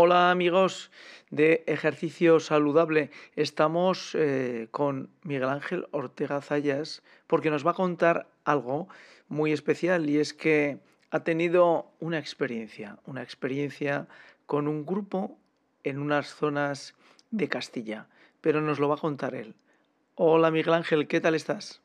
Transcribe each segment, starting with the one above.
Hola amigos de Ejercicio Saludable. Estamos eh, con Miguel Ángel Ortega Zayas porque nos va a contar algo muy especial y es que ha tenido una experiencia, una experiencia con un grupo en unas zonas de Castilla, pero nos lo va a contar él. Hola Miguel Ángel, ¿qué tal estás?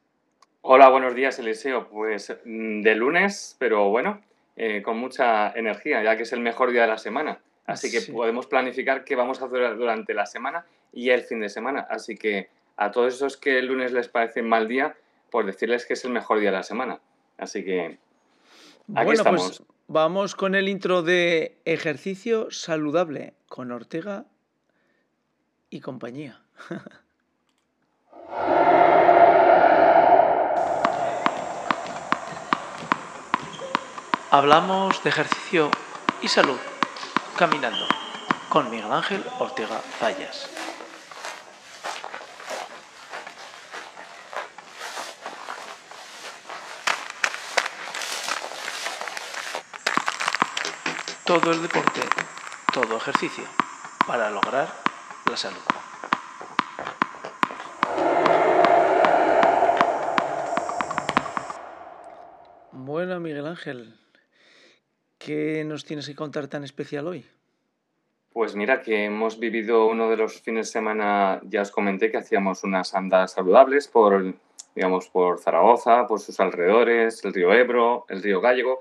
Hola, buenos días Eliseo. Pues mm, de lunes, pero bueno, eh, con mucha energía, ya que es el mejor día de la semana. Así que podemos planificar qué vamos a hacer durante la semana y el fin de semana. Así que a todos esos que el lunes les parece mal día, pues decirles que es el mejor día de la semana. Así que aquí bueno, pues estamos. Pues vamos con el intro de ejercicio saludable con Ortega y compañía. Hablamos de ejercicio y salud. Caminando con Miguel Ángel Ortega Zayas. Todo el deporte, todo ejercicio para lograr la salud. Bueno, Miguel Ángel, ¿Qué nos tienes que contar tan especial hoy? Pues mira que hemos vivido uno de los fines de semana, ya os comenté que hacíamos unas andadas saludables por, digamos, por Zaragoza, por sus alrededores, el río Ebro, el río Gallego,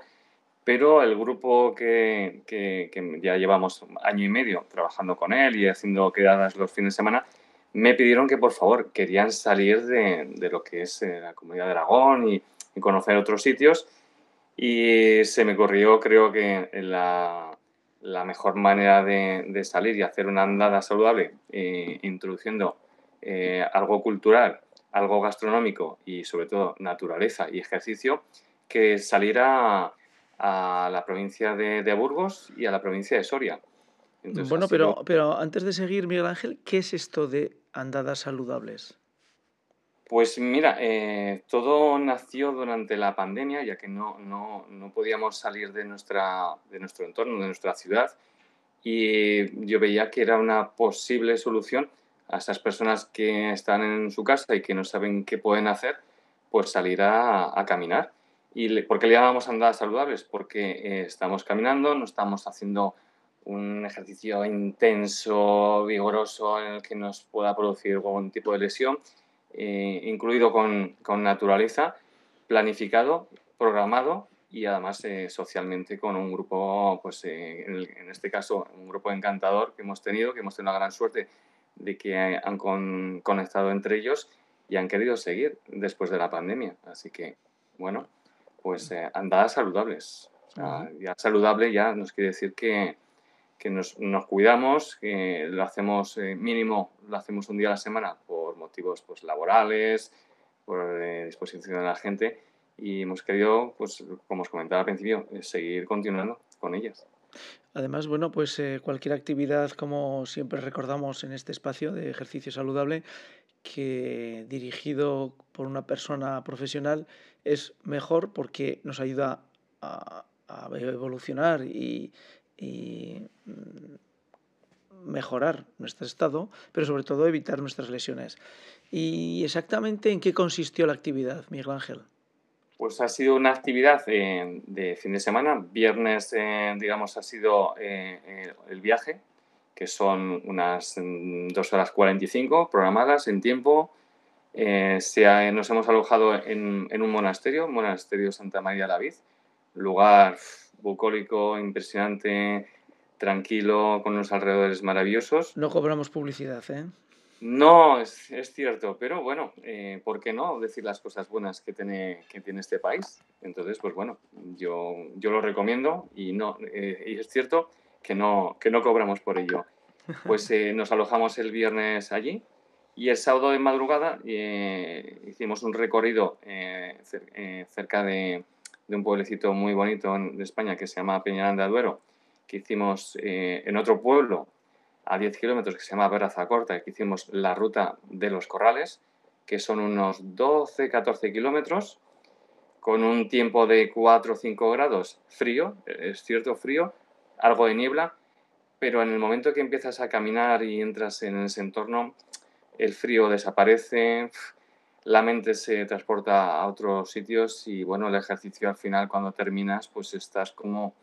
pero el grupo que, que, ya llevamos año y medio trabajando con él y haciendo quedadas los fines de semana, me pidieron que por favor querían salir de, de lo que es eh, la comunidad de Aragón y conocer otros sitios y se me ocurrió, creo que la, la mejor manera de, de, salir y hacer una andada saludable, eh, introduciendo eh, algo cultural, algo gastronómico y sobre todo naturaleza y ejercicio, que salir a, a la provincia de, de, Burgos y a la provincia de Soria. bueno, pero, pero antes de seguir, Miguel Ángel, ¿qué es esto de andadas saludables? Pues mira, eh, todo nació durante la pandemia, ya que no, no, no, podíamos salir de, nuestra, de nuestro entorno, de nuestra ciudad, y yo veía que era una posible solución a esas personas que están en su casa y que no saben qué pueden hacer, pues salir a, a caminar. ¿Y por qué le llamamos andadas saludables? Porque eh, estamos caminando, no estamos haciendo un ejercicio intenso, vigoroso, en el que nos pueda producir algún tipo de lesión, eh, incluido con, con, naturaleza, planificado, programado y además eh, socialmente con un grupo, pues eh, en, este caso, un grupo encantador que hemos tenido, que hemos tenido la gran suerte de que han con, conectado entre ellos y han querido seguir después de la pandemia. Así que, bueno, pues andadas saludables. ya saludable ya nos quiere decir que, que nos, nos, cuidamos, que lo hacemos mínimo, lo hacemos un día a la semana motivos pues, laborales, por eh, disposición de la gente y hemos querido, pues, como os comentaba al principio, eh, seguir continuando con ellas. Además, bueno, pues eh, cualquier actividad, como siempre recordamos en este espacio de ejercicio saludable, que dirigido por una persona profesional es mejor porque nos ayuda a, a evolucionar y, y mm, mejorar nuestro estado, pero sobre todo evitar nuestras lesiones. ¿Y exactamente en qué consistió la actividad, Miguel Ángel? Pues ha sido una actividad eh, de fin de semana. Viernes, eh, digamos, ha sido eh, el viaje, que son unas 2 mm, horas 45 programadas en tiempo. Nos hemos alojado en, un monasterio, Monasterio Santa María la Vid, lugar bucólico, impresionante, tranquilo, con unos alrededores maravillosos. No cobramos publicidad, ¿eh? No, es, es cierto, pero bueno, eh, ¿por qué no decir las cosas buenas que tiene, que tiene este país? Entonces, pues bueno, yo, yo lo recomiendo y, no, eh, y es cierto que no, que no cobramos por ello. Pues eh, nos alojamos el viernes allí y el sábado de madrugada hicimos un recorrido cerca de, de, un pueblecito muy bonito de España que se llama Peñarán de Aduero que hicimos eh, en otro pueblo a 10 kilómetros que se llama Veraza Corta, que hicimos la ruta de los corrales, que son unos 12-14 kilómetros, con un tiempo de 4 o 5 grados frío, es cierto frío, algo de niebla, pero en el momento que empiezas a caminar y entras en ese entorno, el frío desaparece, la mente se transporta a otros sitios y bueno, el ejercicio al final cuando terminas pues estás como,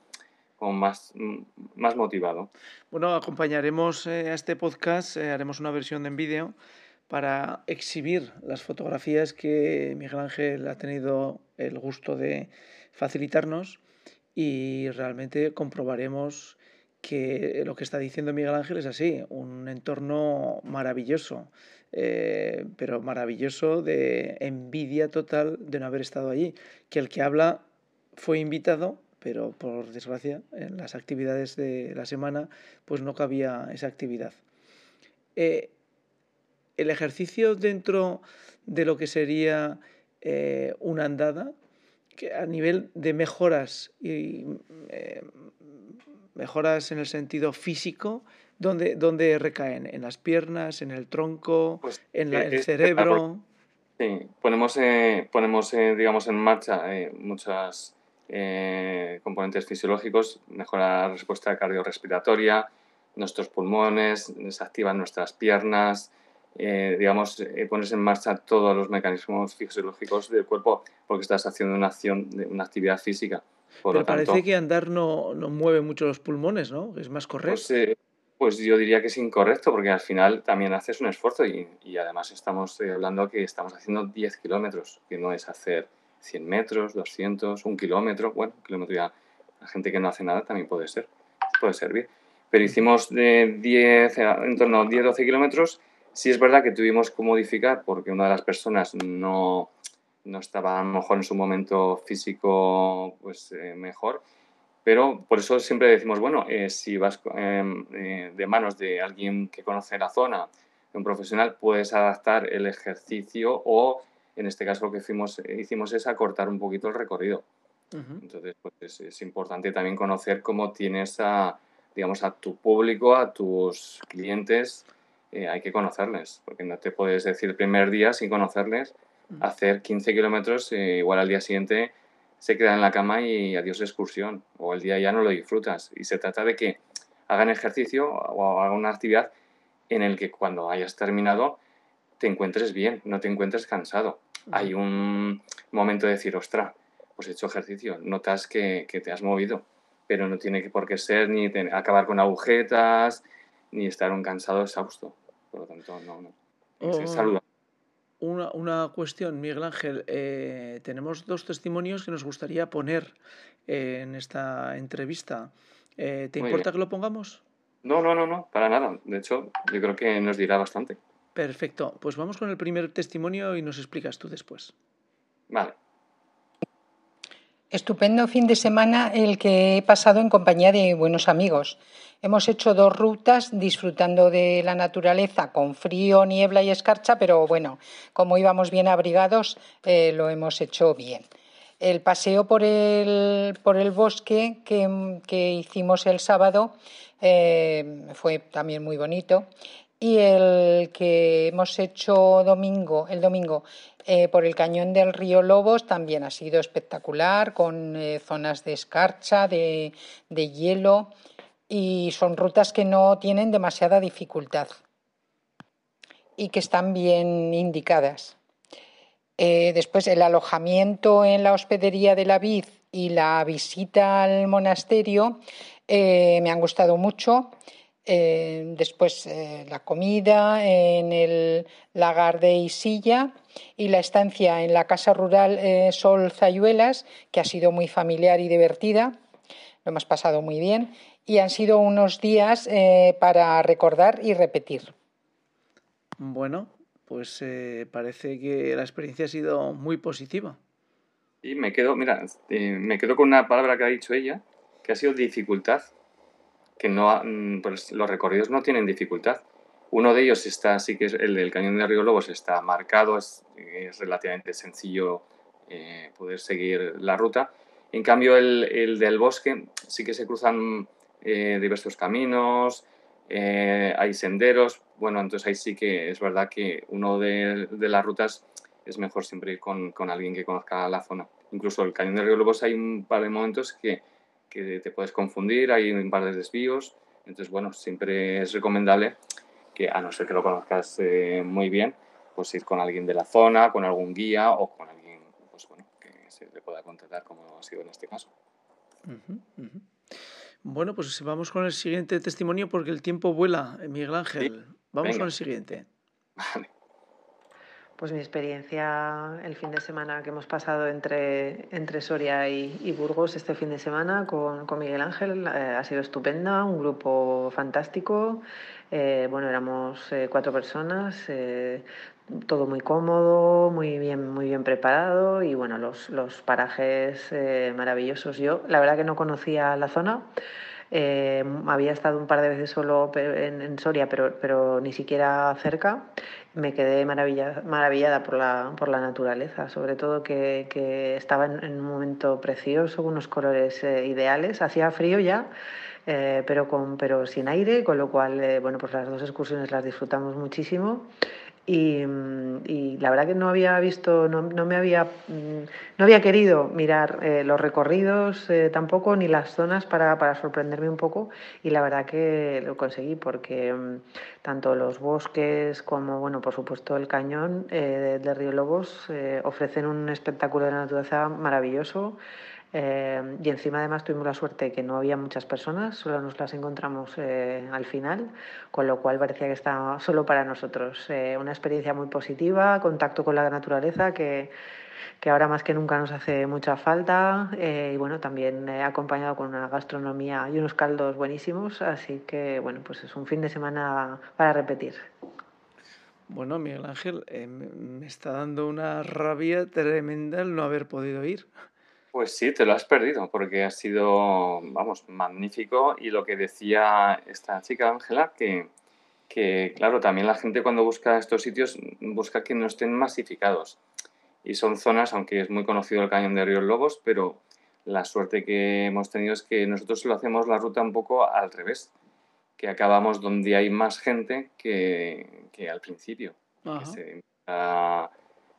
más, más motivado. Bueno, acompañaremos eh, a este podcast, eh, haremos una versión en vídeo para exhibir las fotografías que Miguel Ángel ha tenido el gusto de facilitarnos y realmente comprobaremos que lo que está diciendo Miguel Ángel es así, un entorno maravilloso, eh, pero maravilloso de envidia total de no haber estado allí, que el que habla fue invitado, pero por desgracia en las actividades de la semana pues no cabía esa actividad. Eh, el ejercicio dentro de lo que sería eh, una andada, que a nivel de mejoras y mejoras en el sentido físico, ¿dónde, dónde recaen? ¿En las piernas, en el tronco, pues, en el eh, cerebro? Sí, ponemos, ponemos digamos, en marcha muchos componentes fisiológicos, mejora la respuesta cardiorrespiratoria, nuestros pulmones, desactivan nuestras piernas, eh, digamos, eh, pones en marcha todos los mecanismos fisiológicos del cuerpo porque estás haciendo una acción, una actividad física. Pero parece que andar no, no, mueve mucho los pulmones, ¿no? Es más correcto. Pues, eh, pues, yo diría que es incorrecto porque al final también haces un esfuerzo y, y además estamos hablando que estamos haciendo 10 kilómetros, que no es hacer 100 metros, 200, un kilómetro. Bueno, un kilómetro ya, la gente que no hace nada también puede ser, puede servir. Pero hicimos de 10, en torno a 10-12 kilómetros Sí es verdad que tuvimos que modificar porque una de las personas no, no estaba a lo mejor en su momento físico pues, eh, mejor, pero por eso siempre decimos, bueno, eh, si vas em, eh, de manos de alguien que conoce la zona, de un profesional, puedes adaptar el ejercicio o, en este caso, lo que hicimos, hicimos es acortar un poquito el recorrido. Entonces, pues es, es, importante también conocer cómo tienes a, digamos, a tu público, a tus clientes, eh, hay que conocerles, porque no te puedes decir el primer día sin conocerles. Hacer 15 kilómetros, eh, igual al día siguiente se queda en la cama y adiós excursión, o el día ya no lo disfrutas. Y se trata de que hagan ejercicio o hagan una actividad en el que cuando hayas terminado te encuentres bien, no te encuentres cansado. Hay un momento de decir, ostra, pues he hecho ejercicio, notas que, que te has movido, pero no tiene por qué ser ni acabar con agujetas, ni estar un cansado exhausto. Por lo tanto, no, no. Oh, una, una, cuestión, Miguel Ángel. Eh, tenemos dos testimonios que nos gustaría poner eh, en esta entrevista. Eh, ¿Te importa que lo pongamos? No, no, no, no, para nada. De hecho, yo creo que nos dirá bastante. Perfecto. Pues vamos con el primer testimonio y nos explicas tú después. Vale. Estupendo fin de semana el que he pasado en compañía de buenos amigos. Hemos hecho dos rutas disfrutando de la naturaleza con frío, niebla y escarcha, pero bueno, como íbamos bien abrigados, eh, lo hemos hecho bien. El paseo por el, por el bosque que, hicimos el sábado eh, fue también muy bonito y el que hemos hecho domingo, el domingo eh, por el cañón del río Lobos también ha sido espectacular, con zonas de escarcha, de, hielo, y son rutas que no tienen demasiada dificultad y que están bien indicadas. Eh, después, el alojamiento en la hospedería de la Vid y la visita al monasterio me han gustado mucho. Eh, después eh, la comida en el lagar de Isilla y la estancia en la casa rural eh, Sol Zayuelas, que ha sido muy familiar y divertida. Lo hemos pasado muy bien y han sido unos días para recordar y repetir. Bueno, pues parece que la experiencia ha sido muy positiva. Y me quedo, mira, me quedo con una palabra que ha dicho ella, que ha sido dificultad que no, mm, pues los recorridos no tienen dificultad. Uno de ellos está, sí que es el del Cañón de Río Lobos, está marcado, es, relativamente sencillo eh, poder seguir la ruta. En cambio, el, el, del bosque sí que se cruzan eh, diversos caminos, eh, hay senderos. Bueno, entonces ahí sí que es verdad que uno de, las rutas es mejor siempre ir con, con, alguien que conozca la zona. Incluso el Cañón de Río Lobos hay un par de momentos que que te puedes confundir, hay un par de desvíos, Entonces, bueno, siempre es recomendable que, a no ser que lo conozcas eh, muy bien, pues ir con alguien de la zona, con algún guía o con alguien pues, bueno, que se le pueda contratar, como ha sido en este caso. Bueno, pues vamos con el siguiente testimonio porque el tiempo vuela, Miguel Ángel. Vamos con el siguiente. Vale. Pues mi experiencia el fin de semana que hemos pasado entre, entre Soria y, Burgos este fin de semana con, con Miguel Ángel eh, ha sido estupenda, un grupo fantástico. Eh, bueno, éramos eh, cuatro personas, todo muy cómodo, muy bien, muy bien preparado y bueno, los, los parajes maravillosos. Yo la verdad que no conocía la zona. Eh, había estado un par de veces solo en, Soria, pero, pero, ni siquiera cerca. Me quedé maravillada, maravillada por, la, por la naturaleza, sobre todo que, que estaba en, un momento precioso, unos colores eh, ideales. Hacía frío ya, eh, pero, con, pero sin aire, con lo cual, bueno, pues las dos excursiones las disfrutamos muchísimo. Y, y, la verdad que no había visto, no, no me había, mm, no había querido mirar eh, los recorridos eh, tampoco, ni las zonas para, para, sorprenderme un poco y la verdad que lo conseguí porque mm, tanto los bosques como, bueno, por supuesto el cañón eh, de, Río Lobos ofrecen un espectáculo de naturaleza maravilloso. Eh, y encima además tuvimos la suerte que no había muchas personas, solo nos las encontramos eh, al final, con lo cual parecía que estaba solo para nosotros. Eh, una experiencia muy positiva, contacto con la naturaleza que, que ahora más que nunca nos hace mucha falta y bueno, también acompañado con una gastronomía y unos caldos buenísimos, así que bueno, pues es un fin de semana para repetir. Bueno, Miguel Ángel, me está dando una rabia tremenda el no haber podido ir. Pues sí, te lo has perdido porque ha sido, vamos, magnífico. Y lo que decía esta chica, Ángela, que, que, claro, también la gente cuando busca estos sitios busca que no estén masificados. Y son zonas, aunque es muy conocido el cañón de Ríos Lobos, pero la suerte que hemos tenido es que nosotros lo hacemos la ruta un poco al revés, que acabamos donde hay más gente que, que al principio.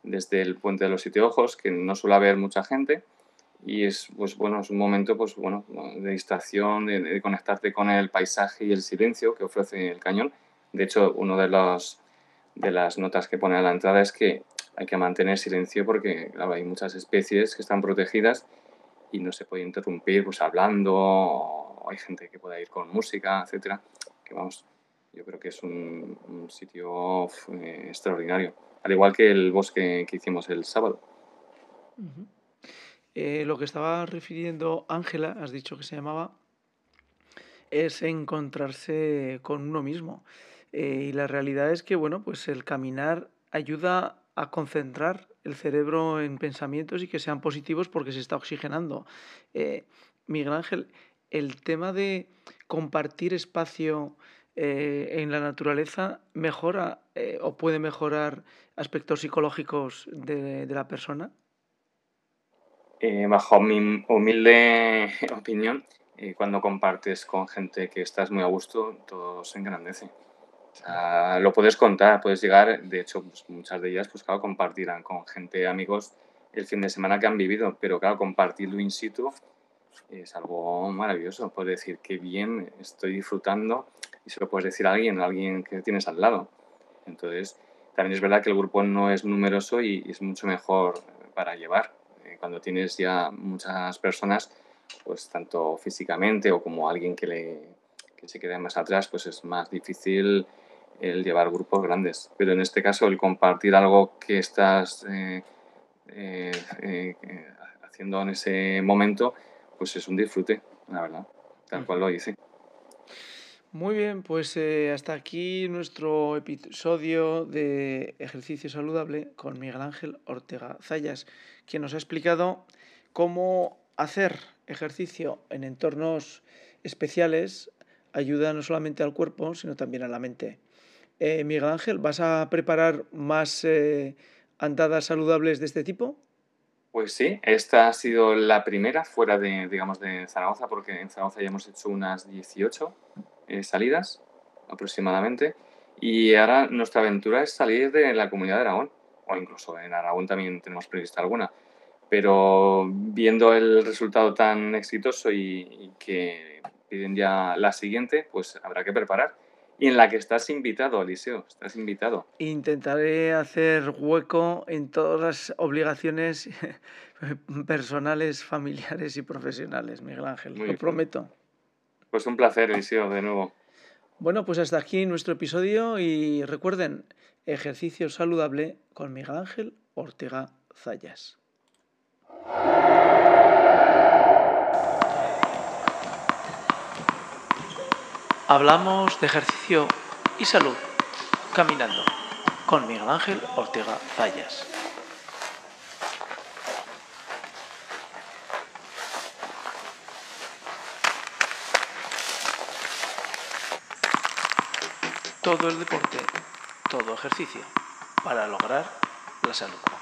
desde el puente de los siete ojos, que no suele haber mucha gente, y es pues bueno es un momento pues bueno de distracción de, conectarte con el paisaje y el silencio que ofrece el cañón. De hecho uno de los de las notas que pone a la entrada es que hay que mantener silencio porque claro, hay muchas especies que están protegidas y no se puede interrumpir pues hablando o hay gente que pueda ir con música etcétera que vamos yo creo que es un, sitio eh, extraordinario al igual que el bosque que hicimos el sábado eh, lo que estaba refiriendo Ángela, has dicho que se llamaba, es encontrarse con uno mismo. Eh, y la realidad es que, bueno, pues el caminar ayuda a concentrar el cerebro en pensamientos y que sean positivos porque se está oxigenando. Eh, Miguel Ángel, el tema de compartir espacio en la naturaleza mejora o puede mejorar aspectos psicológicos de la persona? Eh, bajo mi humilde opinión, eh, cuando compartes con gente que estás muy a gusto, todo se engrandece. lo puedes contar, puedes llegar, de hecho, pues, muchas de ellas, pues claro, compartirán con gente, amigos, el fin de semana que han vivido, pero claro, compartirlo in situ es algo maravilloso. Puedes decir que bien estoy disfrutando y se lo puedes decir a alguien, a alguien que tienes al lado. Entonces, también es verdad que el grupo no es numeroso y es mucho mejor para llevar cuando tienes ya muchas personas, pues tanto físicamente o como alguien que, le, que se quede más atrás, pues es más difícil el llevar grupos grandes. Pero en este caso, el compartir algo que estás eh, eh, eh, haciendo en ese momento, pues es un disfrute, la verdad, tal cual lo dice. Muy bien, pues hasta aquí nuestro episodio de Ejercicio Saludable con Miguel Ángel Ortega Zayas quien nos ha explicado cómo hacer ejercicio en entornos especiales ayuda no solamente al cuerpo, sino también a la mente. Eh, Miguel Ángel, ¿vas a preparar más eh, andadas saludables de este tipo? Pues sí, esta ha sido la primera fuera de, digamos, de Zaragoza, porque en Zaragoza ya hemos hecho unas 18 eh, salidas aproximadamente. Y ahora nuestra aventura es salir de la comunidad de Aragón o incluso en Aragón también tenemos prevista alguna. Pero viendo el resultado tan exitoso y, que piden ya la siguiente, pues habrá que preparar. Y en la que estás invitado, Eliseo, estás invitado. Intentaré hacer hueco en todas las obligaciones personales, familiares y profesionales, Miguel Ángel. lo prometo. Pues un placer, Eliseo, de nuevo. Bueno, pues hasta aquí nuestro episodio y recuerden, ejercicio saludable con Miguel Ángel Ortega Zayas. Hablamos de ejercicio y salud caminando con Miguel Ángel Ortega Zayas. Todo el deporte, todo ejercicio para lograr la salud.